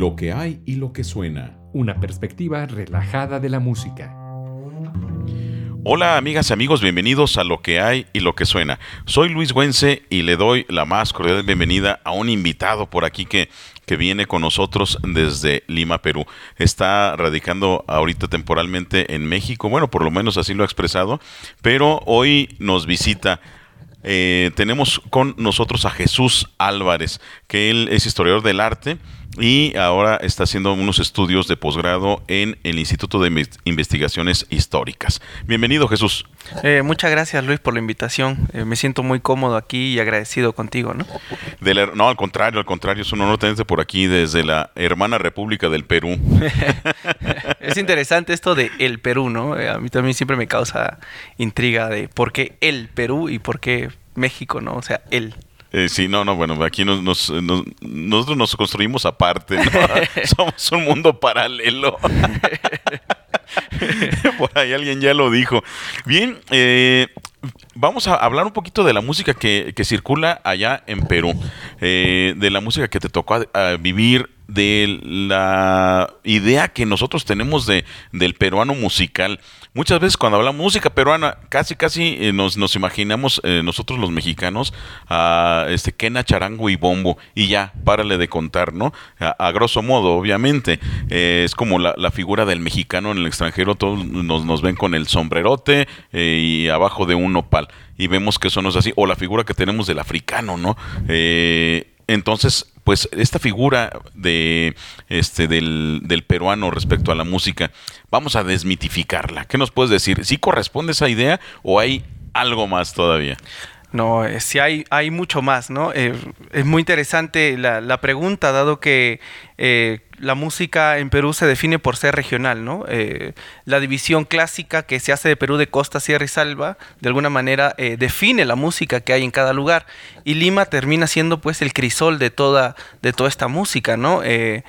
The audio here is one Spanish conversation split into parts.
Lo que hay y lo que suena. Una perspectiva relajada de la música. Hola amigas y amigos, bienvenidos a Lo que hay y lo que suena. Soy Luis Güense y le doy la más cordial bienvenida a un invitado por aquí que, que viene con nosotros desde Lima, Perú. Está radicando ahorita temporalmente en México, bueno, por lo menos así lo ha expresado, pero hoy nos visita eh, tenemos con nosotros a Jesús Álvarez, que él es historiador del arte y ahora está haciendo unos estudios de posgrado en el Instituto de Investigaciones Históricas. Bienvenido Jesús. Eh, muchas gracias Luis por la invitación. Eh, me siento muy cómodo aquí y agradecido contigo, ¿no? no, al contrario, al contrario, es un honor tenerte por aquí desde la hermana República del Perú. es interesante esto de el Perú, ¿no? a mí también siempre me causa intriga de por qué el Perú y por qué México, ¿no? O sea, él. Eh, sí, no, no, bueno, aquí nos, nosotros nos construimos aparte, ¿no? somos un mundo paralelo. Por ahí alguien ya lo dijo. Bien, eh, vamos a hablar un poquito de la música que, circula allá en Perú, eh, de la música que te tocó vivir de la idea que nosotros tenemos de, del peruano musical. Muchas veces cuando hablamos música peruana, casi casi eh, nos, nos, imaginamos eh, nosotros los mexicanos a este quena, charango y bombo y ya, párale de contar, ¿no? A, grosso modo, obviamente. Eh, es como la, figura del mexicano en el extranjero, todos nos, ven con el sombrerote y abajo de un nopal y vemos que son así, o la figura que tenemos del africano, ¿no? Entonces, pues esta figura de este del, peruano respecto a la música, vamos a desmitificarla. ¿Qué nos puedes decir? ¿Sí corresponde esa idea o hay algo más todavía? No, eh, sí hay, hay mucho más, ¿no? Eh, es muy interesante la, pregunta, dado que eh, la música en Perú se define por ser regional, ¿no? Eh, la división clásica que se hace de Perú de costa, sierra y salva, de alguna manera eh, define la música que hay en cada lugar. Y Lima termina siendo pues el crisol de toda, de toda esta música, ¿no? En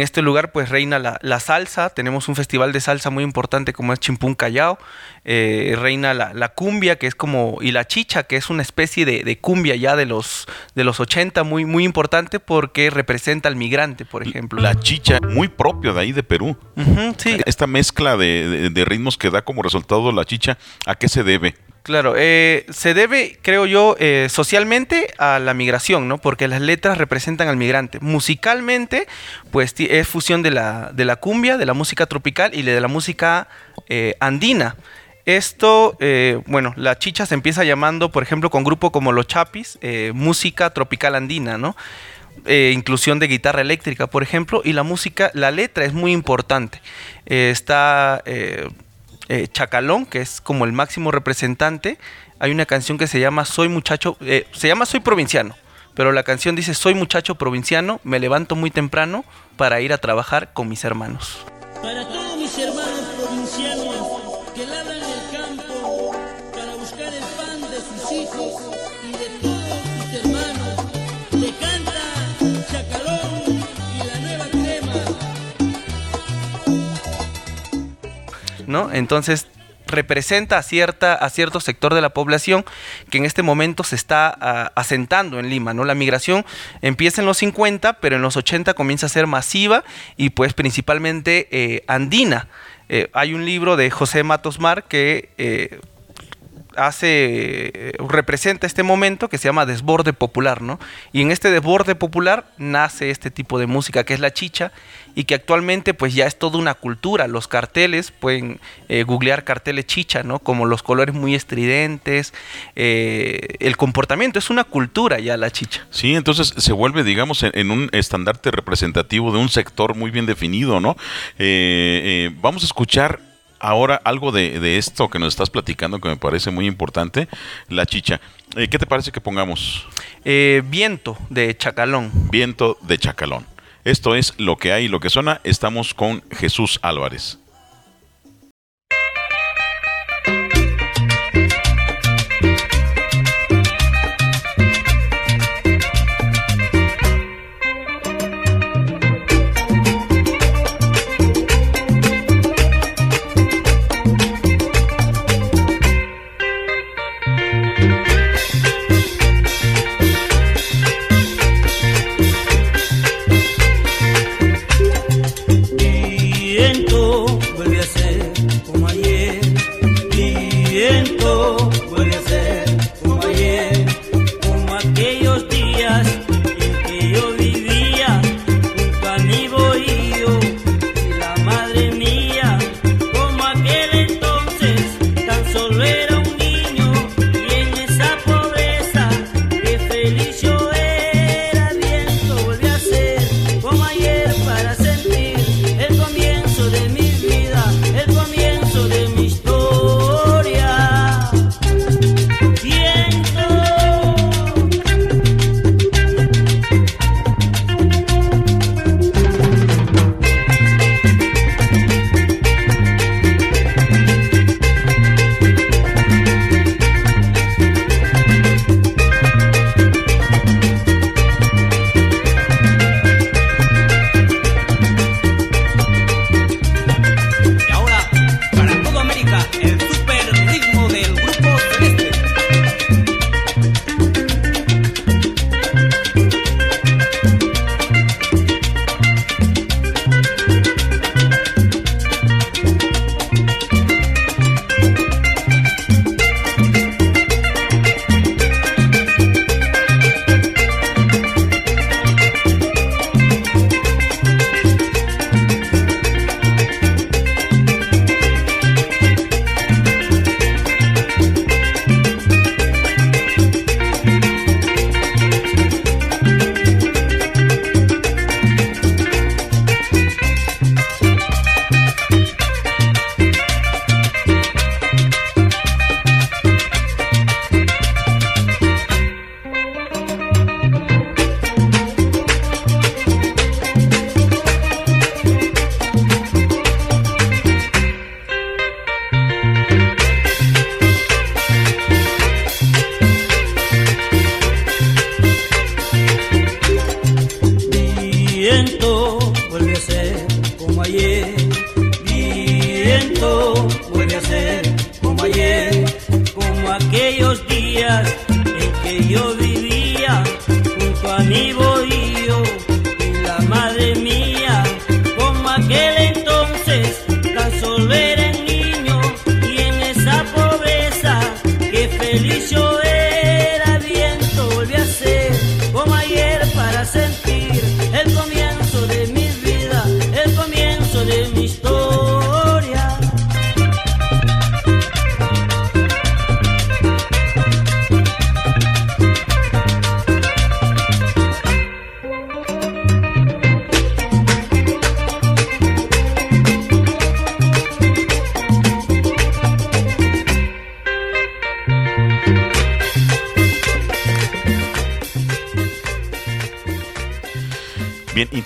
este lugar pues reina la, salsa, tenemos un festival de salsa muy importante como es Chimpún Callao, reina la, cumbia que es como, y la chicha que es una especie de, cumbia ya de los, de los 80 muy, muy importante porque representa al migrante, por ejemplo. La chicha, muy propio de ahí de Perú. sí. Esta mezcla de, ritmos que da como resultado la chicha, ¿a qué se debe? Claro, eh, se debe, creo yo, eh, socialmente a la migración, ¿no? Porque las letras representan al migrante. Musicalmente, pues es fusión de la, de la cumbia, de la música tropical y de la música eh, andina. Esto, bueno, la chicha se empieza llamando, por ejemplo, con grupo como Los Chapis, música tropical andina, ¿no? Eh, inclusión de guitarra eléctrica, por ejemplo, y la música, la letra es muy importante. Eh, está eh, Chacalón, que es como el máximo representante. Hay una canción que se llama Soy muchacho, se llama Soy provinciano, pero la canción dice Soy muchacho provinciano, me levanto muy temprano para ir a trabajar con mis hermanos. ¿No? Entonces representa a, cierta, a cierto sector de la población que en este momento se está ah, asentando en Lima. ¿no? La migración empieza en los 50, pero en los 80 comienza a ser masiva y pues principalmente eh, andina. Eh, hay un libro de José Matos Mar que eh, hace, eh, representa este momento que se llama desborde popular, ¿no? Y en este desborde popular nace este tipo de música que es la chicha y que actualmente pues ya es toda una cultura. Los carteles, pueden eh, googlear carteles chicha, ¿no? Como los colores muy estridentes, eh, el comportamiento, es una cultura ya la chicha. Sí, entonces se vuelve, digamos, en, un estandarte representativo de un sector muy bien definido, ¿no? vamos a escuchar ahora algo de, esto que nos estás platicando que me parece muy importante, la chicha. Eh, ¿Qué te parece que pongamos? Eh, viento de Chacalón. Viento de Chacalón. Esto es lo que hay, lo que suena. Estamos con Jesús Álvarez.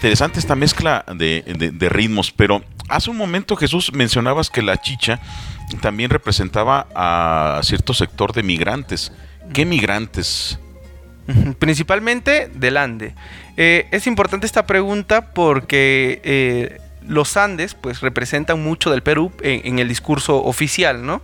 Interesante esta mezcla de, de- de ritmos, pero hace un momento Jesús mencionabas que la chicha también representaba a cierto sector de migrantes. ¿Qué migrantes? Principalmente del Ande. Eh, es importante esta pregunta porque eh, los Andes pues representan mucho del Perú en, el discurso oficial, ¿no?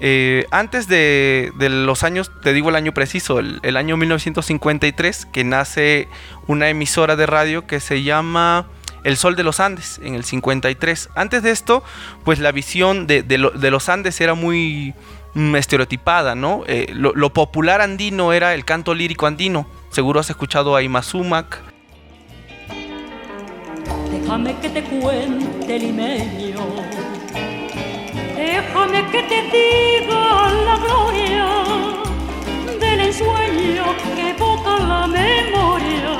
Eh, antes de, de los años, te digo el año preciso, el, año 1953, que nace una emisora de radio que se llama El Sol de los Andes, en el 53. Antes de esto, pues la visión de los Andes era muy mm, estereotipada, ¿no? Eh, lo, lo popular andino era el canto lírico andino. Seguro has escuchado a Imazumac. Déjame que te cuente limeño. Déjame que te diga la gloria del ensueño que evoca la memoria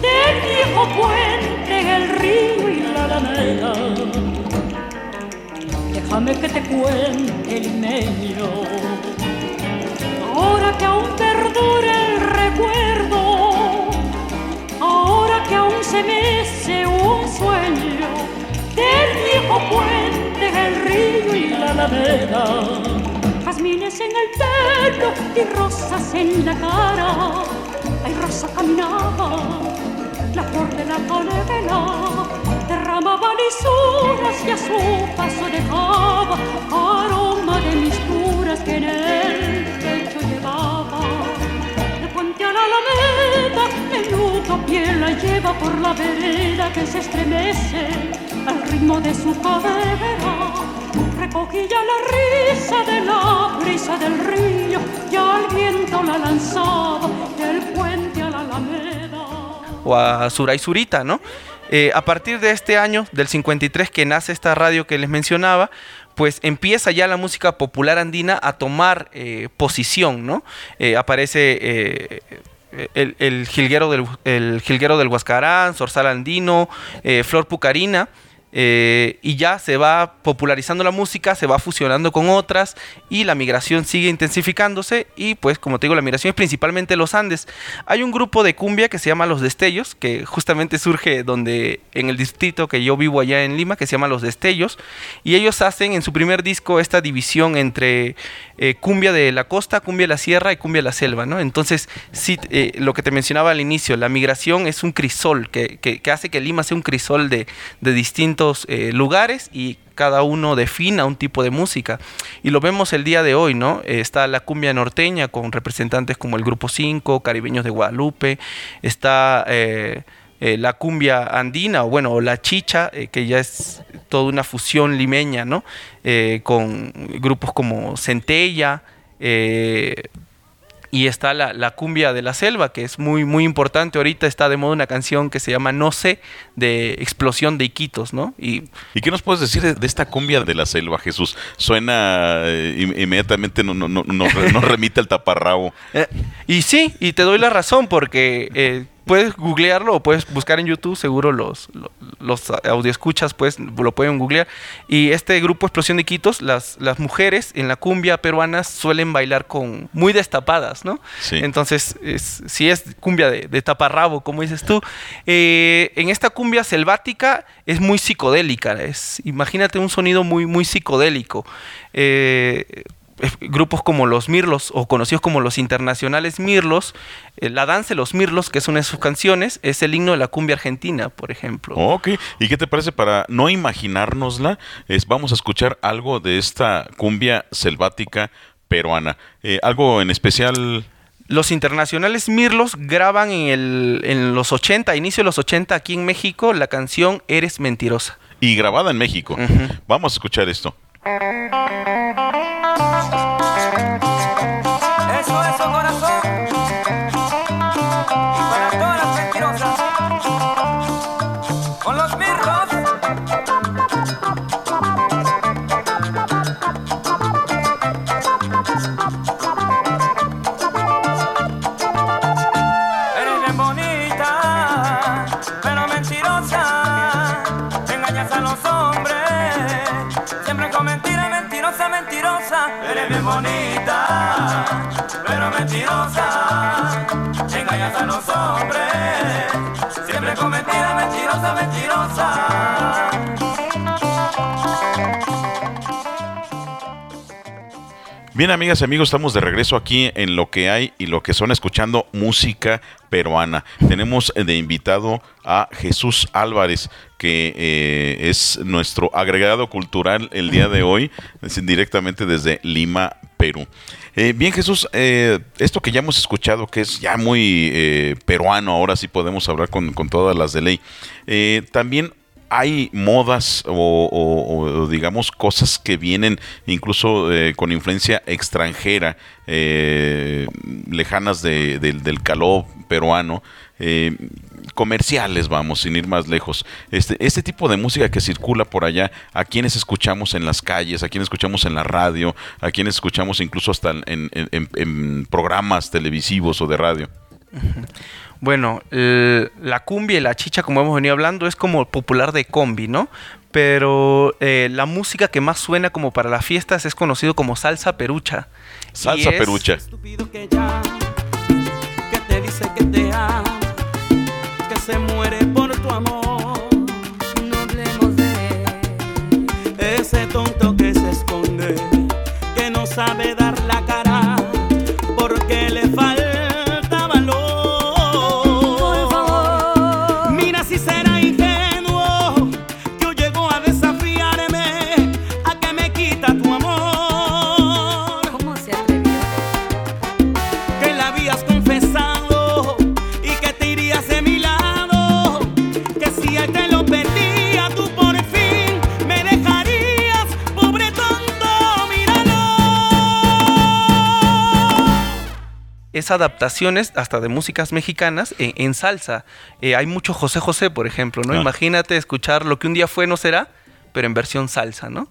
del viejo puente, el río y la alameda. Déjame que te cuente limeño. Ahora que aún perdura el recuerdo Ahora que aún se mece un sueño del viejo puente, el río y la alameda. Jazmines en el pelo y rosas en la cara. Ay, Rosa caminaba, la flor de la canela derramaba lisuras y a su paso dejaba aroma de misturas que en el menudo pie la lleva por la vereda que se estremece al ritmo de su cadera. Recogía la risa de la brisa del río y al viento la lanzaba del puente a la Alameda. o a Suray Surita, ¿no? Eh, a partir de este año, del 53, que nace esta radio que les mencionaba, pues empieza ya la música popular andina a tomar eh, posición, ¿no? Eh, aparece eh, el, el jilguero del, el jilguero del Huascarán, Zorzal Andino, eh, Flor Pucarina. Eh, y ya se va popularizando la música, se va fusionando con otras y la migración sigue intensificándose y pues como te digo la migración es principalmente los Andes. Hay un grupo de cumbia que se llama Los Destellos, que justamente surge donde en el distrito que yo vivo allá en Lima, que se llama Los Destellos, y ellos hacen en su primer disco esta división entre eh, cumbia de la costa, cumbia de la sierra y cumbia de la selva, ¿no? Entonces, sí, eh, lo que te mencionaba al inicio, la migración es un crisol que, que- que hace que Lima sea un crisol de, de distintos eh, lugares y cada uno defina un tipo de música. Y lo vemos el día de hoy, ¿no? Eh, está la cumbia norteña con representantes como el Grupo 5, Caribeños de Guadalupe, está... eh, la cumbia andina, o bueno, la chicha, que ya es toda una fusión limeña, ¿no? Con grupos como Centella, y está la, la cumbia de la selva, que es muy, muy importante. Ahorita está de moda una canción que se llama No sé, de explosión de Iquitos, ¿no? Y ¿Y qué nos puedes decir de, de esta cumbia de la selva, Jesús? Suena eh, inmediatamente, no, no, no, nos remite al taparrabo. Eh, y sí, y te doy la razón porque eh, puedes googlearlo o puedes buscar en YouTube, seguro los, lo- los audioescuchas pues lo pueden googlear. Y este grupo Explosión de Quitos, las, las mujeres en la cumbia peruana suelen bailar con muy destapadas, ¿no? Sí. Entonces, es, si es cumbia de, de taparrabo, como dices tú, eh, en esta cumbia selvática es muy psicodélica. Es, imagínate un sonido muy, muy psicodélico. Eh, grupos como los Mirlos o conocidos como los internacionales Mirlos, eh, la danza de los Mirlos, que es una de sus canciones, es el himno de la cumbia argentina, por ejemplo. Ok, ¿y qué te parece para no imaginárnosla? Es, vamos a escuchar algo de esta cumbia selvática peruana. Eh, algo en especial. Los internacionales Mirlos graban en, el, en los 80, inicio de los 80 aquí en México, la canción Eres Mentirosa. Y grabada en México. Vamos a escuchar esto. Eso, los hombres, siempre con mentira, mentirosa, mentirosa. Bien, amigas y amigos, estamos de regreso aquí en lo que hay y lo que son escuchando música peruana. Tenemos de invitado a Jesús Álvarez, que eh, es nuestro agregado cultural el día de hoy, directamente desde Lima, Perú. Eh, bien, Jesús, eh, esto que ya hemos escuchado, que es ya muy peruano, ahora sí podemos hablar con, con todas las de ley. también hay modas o, digamos cosas que vienen incluso eh, con influencia extranjera, eh, lejanas de- del- calor peruano, eh, comerciales, vamos, sin ir más lejos. Este, este tipo de música que circula por allá, a quienes escuchamos en las calles, a quienes escuchamos en la radio, a quienes escuchamos incluso hasta en- en programas televisivos o de radio. Bueno, el- la cumbia y la chicha, como hemos venido hablando, es como popular de combi, ¿no? Pero eh, la música que más suena como para las fiestas es conocido como salsa perucha. Salsa es- perucha. estúpido que llama, que te dice que te ama, que se muere por tu amor. No hablemos de Ese tonto que se esconde, que no sabe dar es adaptaciones hasta de músicas mexicanas eh, en, salsa. Eh, hay mucho José José, por ejemplo, ¿no? Imagínate escuchar lo que un día fue, no será, pero en versión salsa, ¿no?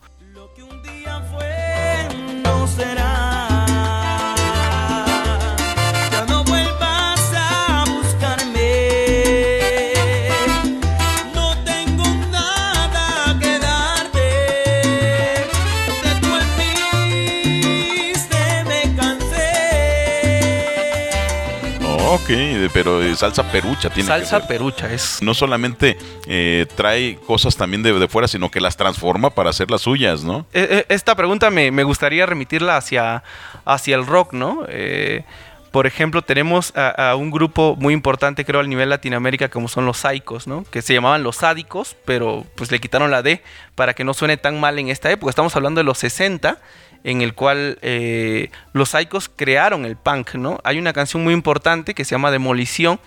Ok, pero de salsa perucha tiene que salsa ser. perucha, es No solamente eh, trae cosas también de, de fuera, sino que las transforma para hacer las suyas, ¿no? Eh, eh, Esta pregunta me, me gustaría remitirla hacia, hacia el rock, ¿no? Eh, por ejemplo, tenemos a, a un grupo muy importante, creo, a nivel Latinoamérica, como son los Saicos, ¿no? Que se llamaban los Sádicos, pero pues le quitaron la D para que no suene tan mal en esta época. Estamos hablando de los 60, en el cual eh, los Saicos crearon el punk, ¿no? Hay una canción muy importante que se llama Demolición,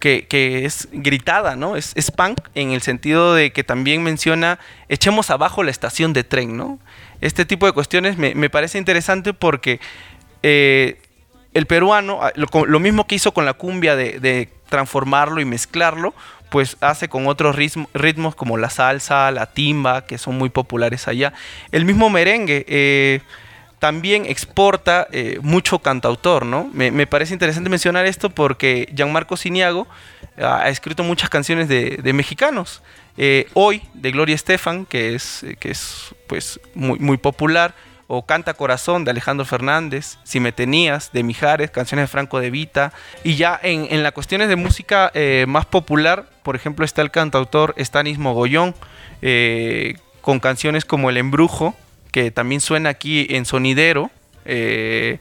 que, que es gritada, ¿no? Es, punk en el sentido de que también menciona echemos abajo la estación de tren, ¿no? Este tipo de cuestiones me, me parece interesante porque eh, el peruano, ah, lo, mismo que hizo con la cumbia de transformarlo y mezclarlo, pues hace con otros ritmo- ritmos como la salsa, la timba, que son muy populares allá. El mismo merengue. eh, también exporta eh, mucho cantautor, ¿no? Me, me parece interesante mencionar esto porque Gianmarco Siniago ah, ha escrito muchas canciones de, de mexicanos. Eh, hoy, de Gloria Estefan, que es, que es pues, muy, muy popular, o Canta Corazón de Alejandro Fernández, Si me tenías de Mijares, canciones de Franco de Vita. Y ya en, en las cuestiones de música más popular, por ejemplo, está el cantautor Stanis Mogollón, eh, con canciones como El Embrujo, que también suena aquí en Sonidero. eh,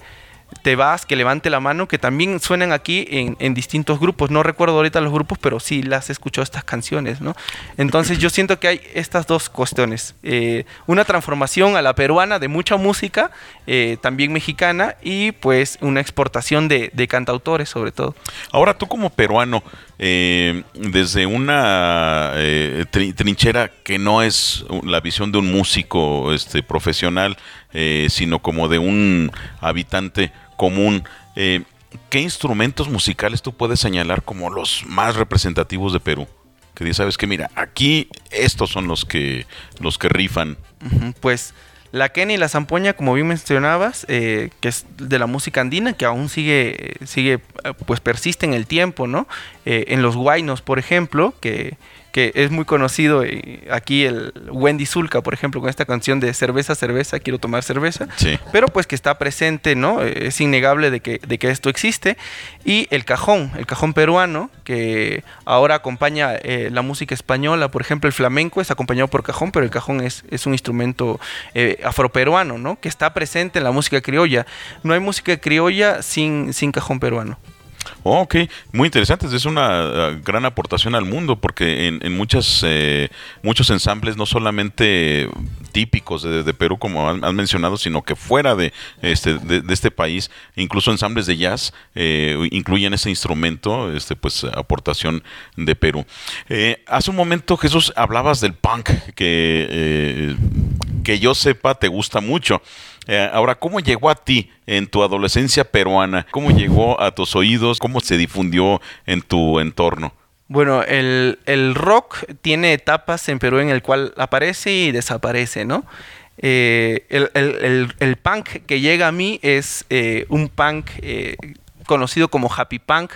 te vas, que levante la mano, que también suenan aquí en, distintos grupos. No recuerdo ahorita los grupos, pero sí las he escuchado estas canciones, ¿no? Entonces yo siento que hay estas dos cuestiones. Eh, una transformación a la peruana de mucha música, también mexicana, y pues una exportación de cantautores sobre todo. Ahora tú como peruano, eh, desde una eh, tri- trinchera que no es la visión de un músico este, profesional, eh, sino como de un habitante común, eh, ¿qué instrumentos musicales tú puedes señalar como los más representativos de Perú? Que sabes que mira, aquí estos son los que los que rifan. Pues la quena y la zampoña, como bien mencionabas, eh, que es de la música andina, que aún sigue, sigue eh, pues persiste en el tiempo, ¿no? Eh, en los guainos, por ejemplo, que, que es muy conocido eh, aquí el Wendy Zulka, por ejemplo, con esta canción de cerveza, cerveza, quiero tomar cerveza. Sí. Pero pues que está presente, ¿no? Eh, Es innegable de que, de que esto existe. Y el cajón, el cajón peruano, que ahora acompaña eh, la música española, por ejemplo, el flamenco es acompañado por cajón, pero el cajón es, es un instrumento eh, afroperuano, ¿no? Que está presente en la música criolla. No hay música criolla sin, sin cajón peruano. Oh, ok, muy interesante. Es una uh, gran aportación al mundo porque en, muchas, eh, muchos ensambles, no solamente típicos de, de Perú, como han, mencionado, sino que fuera de este, de este país, incluso ensambles de jazz eh, incluyen ese instrumento, este, pues aportación de Perú. Eh, hace un momento, Jesús, hablabas del punk, que, eh, que yo sepa te gusta mucho. Eh, ahora, ¿cómo llegó a ti en tu adolescencia peruana? ¿Cómo llegó a tus oídos? ¿Cómo se difundió en tu entorno? Bueno, el, el rock tiene etapas en Perú en el cual aparece y desaparece, ¿no? Eh, el, el- el- punk que llega a mí es eh, un punk conocido como happy punk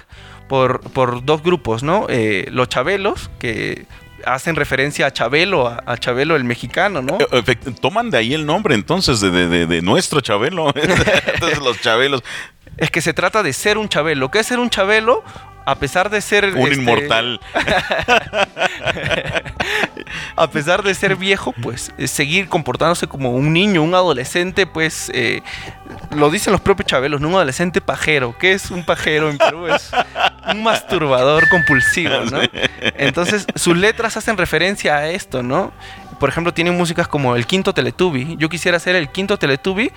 por, por dos grupos, ¿no? Los Chabelos, que hacen referencia a Chabelo, a, a Chabelo el mexicano, ¿no? Eh, efect- Toman de ahí el nombre entonces de, de- de- nuestro Chabelo. entonces los Chabelos, Es que se trata de ser un Chabelo. ¿Qué es ser un Chabelo? A pesar de ser... un este, inmortal. a pesar de ser viejo, pues eh, seguir comportándose como un niño, un adolescente, pues eh, lo dicen los propios chabelos, ¿no? Un adolescente pajero. ¿Qué es un pajero en Perú? Es un masturbador compulsivo, ¿no? Entonces, sus letras hacen referencia a esto, ¿no? Por ejemplo, tienen músicas como El Quinto Teletubby. Yo quisiera ser el Quinto Teletubby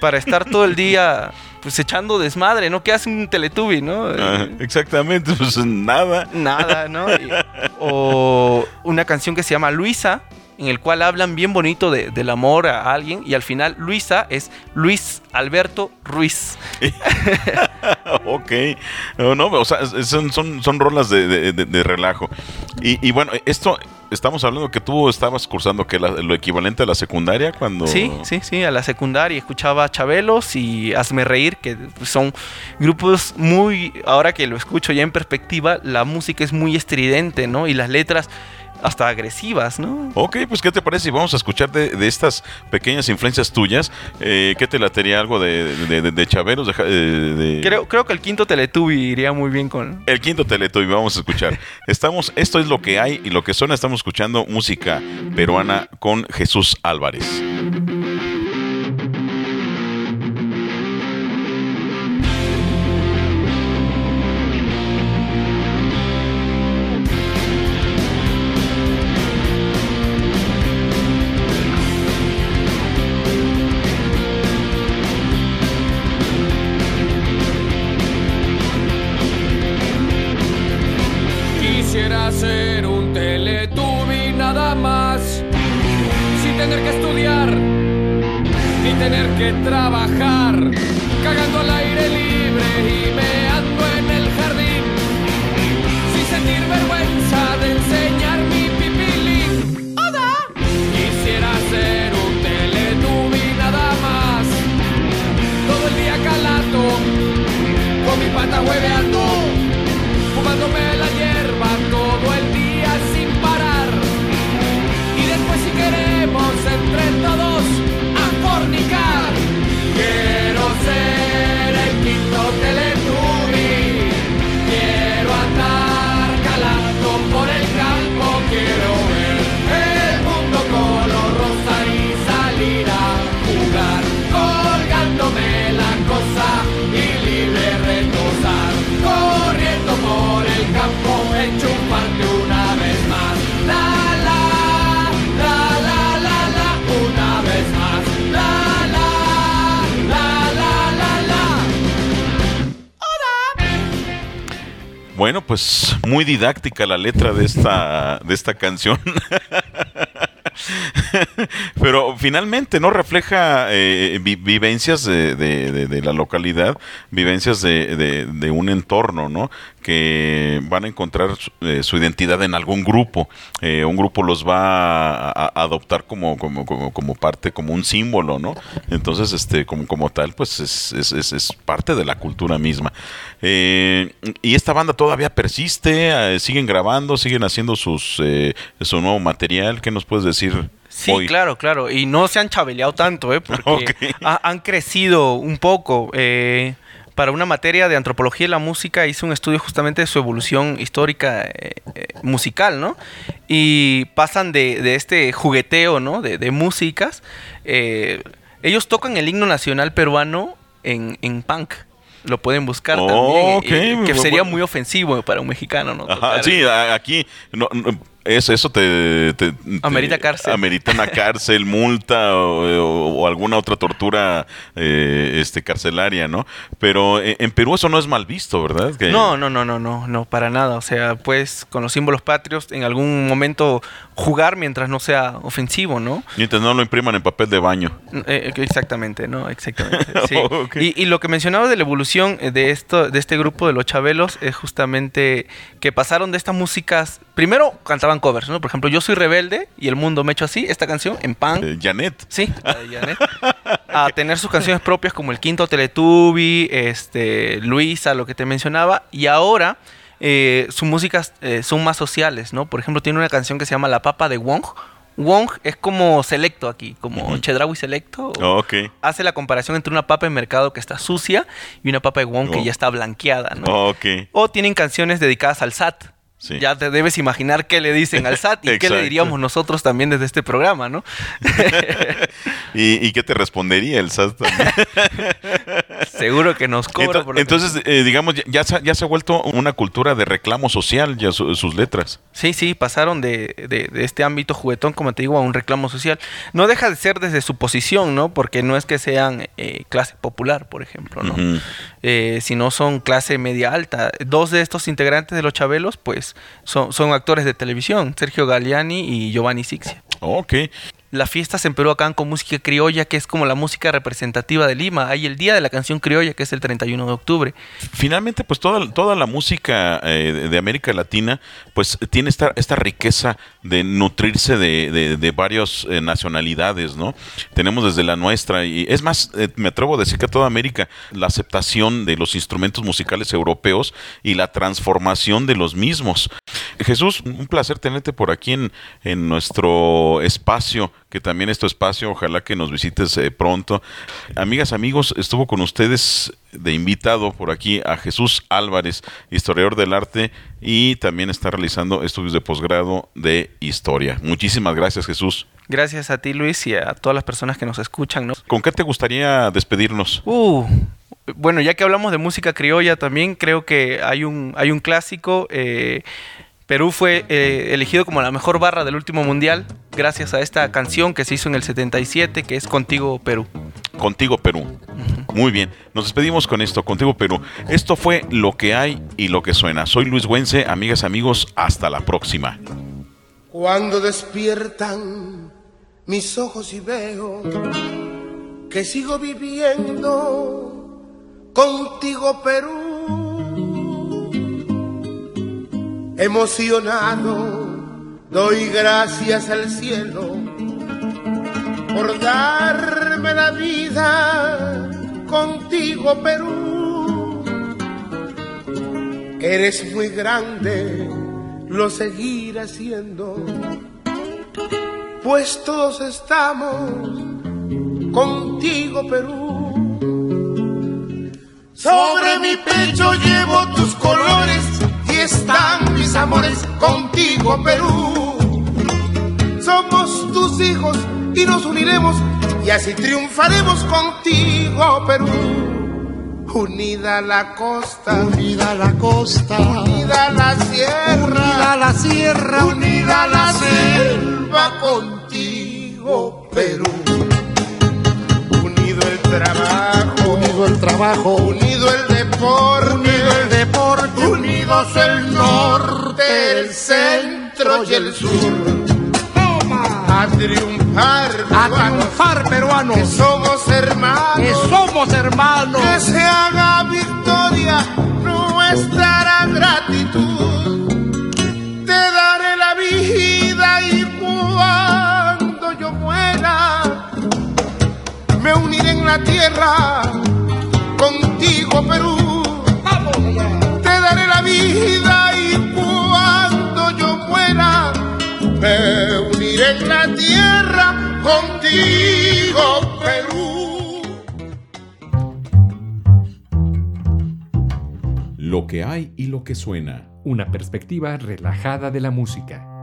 para estar todo el día pues echando desmadre, ¿no? ¿Qué hace un Teletubby, no? Ah, exactamente, pues nada. nada, ¿no? Y- o una canción que se llama Luisa, en el cual hablan bien bonito de- del amor a alguien y al final Luisa es Luis Alberto Ruiz. ok. No, no, o sea, son, son, son rolas de, de- de- de relajo. Y, y bueno, esto, estamos hablando que tú estabas cursando que la- lo equivalente a la secundaria cuando... Sí, sí, sí, a la secundaria escuchaba Chabelos y Hazme Reír, que son grupos muy, ahora que lo escucho ya en perspectiva, la música es muy estridente, ¿no? Y las letras hasta agresivas, ¿no? Ok, pues ¿qué te parece si vamos a escuchar de, de estas pequeñas influencias tuyas? Eh, ¿Qué te latería algo de, de, de, Chaveros? Eh, Creo, creo que el quinto Teletubby iría muy bien con... El quinto Teletubby, vamos a escuchar. Estamos, esto es lo que hay y lo que suena, estamos escuchando música peruana con Jesús Álvarez. Quisiera ser un teletubi nada más, sin tener que estudiar, ni tener que trabajar, cagando al aire libre y meando en el jardín, sin sentir vergüenza de enseñar mi pipilín. Quisiera ser un teletubi nada más, todo el día calado, con mi pata hueveando pues muy didáctica la letra de esta, de esta canción. Pero finalmente no refleja eh, vi- vivencias de, de- de- de la localidad, vivencias de un entorno, ¿no? Que van a encontrar su, eh, su identidad en algún grupo. Eh, un grupo los va a, a adoptar como, como, como, como parte, como un símbolo, ¿no? Entonces, este, como, como tal, pues es, es- es- es parte de la cultura misma. Eh, y esta banda todavía persiste, siguen grabando, siguen haciendo sus su nuevo material. ¿Qué nos puedes decir Sí, hoy? claro, claro. Y no se han chabeleado tanto, ¿eh? Porque ha- han crecido un poco. eh, para una materia de antropología de la música hice un estudio justamente de su evolución histórica eh, eh, musical, ¿no? Y pasan de, de este jugueteo, ¿no? De, de músicas. eh, ellos tocan el himno nacional peruano en, en punk. Lo pueden buscar Oh, también. eh, que sería muy ofensivo para un mexicano, ¿no? Ajá, sí, aquí no, no, es- eso te, te- te- Amerita cárcel. Amerita una cárcel, multa o, o- o alguna otra tortura eh, este carcelaria, ¿no? Pero en, en Perú eso no es mal visto, ¿verdad? Que- No, no, no, no, no, no, para nada. O sea, pues con los símbolos patrios en algún momento jugar mientras no sea ofensivo, ¿no? Mientras no lo impriman en papel de baño. Eh, eh, exactamente, ¿no? Exactamente. sí. Y, y lo que mencionaba de la evolución eh, de esto, de este grupo de los Chabelos es justamente que pasaron de estas músicas. Primero cantaban covers, ¿no? Por ejemplo, Yo soy rebelde y el mundo me ha hecho así, esta canción en pan. Eh, Janet. Sí, la de Janet. a tener sus canciones propias como el Quinto Teletubby, este, Luisa, lo que te mencionaba, y ahora eh, sus músicas eh, son más sociales, ¿no? Por ejemplo, tiene una canción que se llama La Papa de Wong. Wong es como selecto aquí, como. Chedraui selecto. Oh, ok. Hace la comparación entre una papa en mercado que está sucia y una papa de Wong que Oh. ya está blanqueada, ¿no? Oh, ok. O tienen canciones dedicadas al SAT. Sí. Ya te debes imaginar qué le dicen al SAT y qué le diríamos nosotros también desde este programa, ¿no? ¿Y, y qué te respondería el SAT también? Seguro que nos cobra Ento- por lo que- Entonces, eh, digamos, ya, ya se, ha- vuelto una cultura de reclamo social ya su- sus letras. Sí, sí, pasaron de, de- de este ámbito juguetón, como te digo, a un reclamo social. No deja de ser desde su posición, ¿no? Porque no es que sean eh, clase popular, por ejemplo, ¿no? Ujú. Eh, sino son clase media alta. Dos de estos integrantes de los Chabelos, pues, son, son actores de televisión, Sergio Galliani y Giovanni Sixia. Ok. Las fiestas en Perú acaban con música criolla, que es como la música representativa de Lima. Hay el Día de la Canción Criolla, que es el 31 de octubre. Finalmente, pues toda, toda la música eh, de- América Latina, pues tiene esta, esta riqueza de nutrirse de, de, de varias eh, nacionalidades, ¿no? Tenemos desde la nuestra, y es más, eh, me atrevo a decir que toda América, la aceptación de los instrumentos musicales europeos y la transformación de los mismos. Jesús, un placer tenerte por aquí en, en nuestro espacio, que también es tu espacio, ojalá que nos visites eh, pronto. Amigas, amigos, estuvo con ustedes de invitado por aquí a Jesús Álvarez, historiador del arte y también está realizando estudios de posgrado de historia. Muchísimas gracias, Jesús. Gracias a ti, Luis, y a todas las personas que nos escuchan, ¿no? ¿Con qué te gustaría despedirnos? Uh, bueno, ya que hablamos de música criolla también, creo que hay un, hay un clásico. eh, Perú fue eh, elegido como la mejor barra del último mundial gracias a esta canción que se hizo en el 77, que es Contigo Perú. Contigo Perú. Muy bien, nos despedimos con esto, Contigo Perú. Esto fue lo que hay y lo que suena. Soy Luis Güense, amigas, amigos, hasta la próxima. Cuando despiertan mis ojos y veo que sigo viviendo contigo Perú. Emocionado doy gracias al cielo por darme la vida contigo Perú. Eres muy grande, lo seguiré haciendo, pues todos estamos contigo Perú. Sobre mi pecho llevo tus colores están mis amores contigo Perú. Somos tus hijos y nos uniremos y así triunfaremos contigo Perú. Unida la costa, Unida la costa, unida la sierra, unida la sierra, unida la selva contigo, Perú. Unido el trabajo, unido el trabajo, unido el deporte, unido el deporte, unidos el y el sur. A triunfar, a peruanos, triunfar que peruanos, somos hermanos, que somos hermanos, que se haga victoria nuestra gratitud. Te daré la vida y cuando yo muera, me uniré en la tierra contigo, Perú. Me uniré en la tierra contigo, Perú. Lo que hay y lo que suena. Una perspectiva relajada de la música.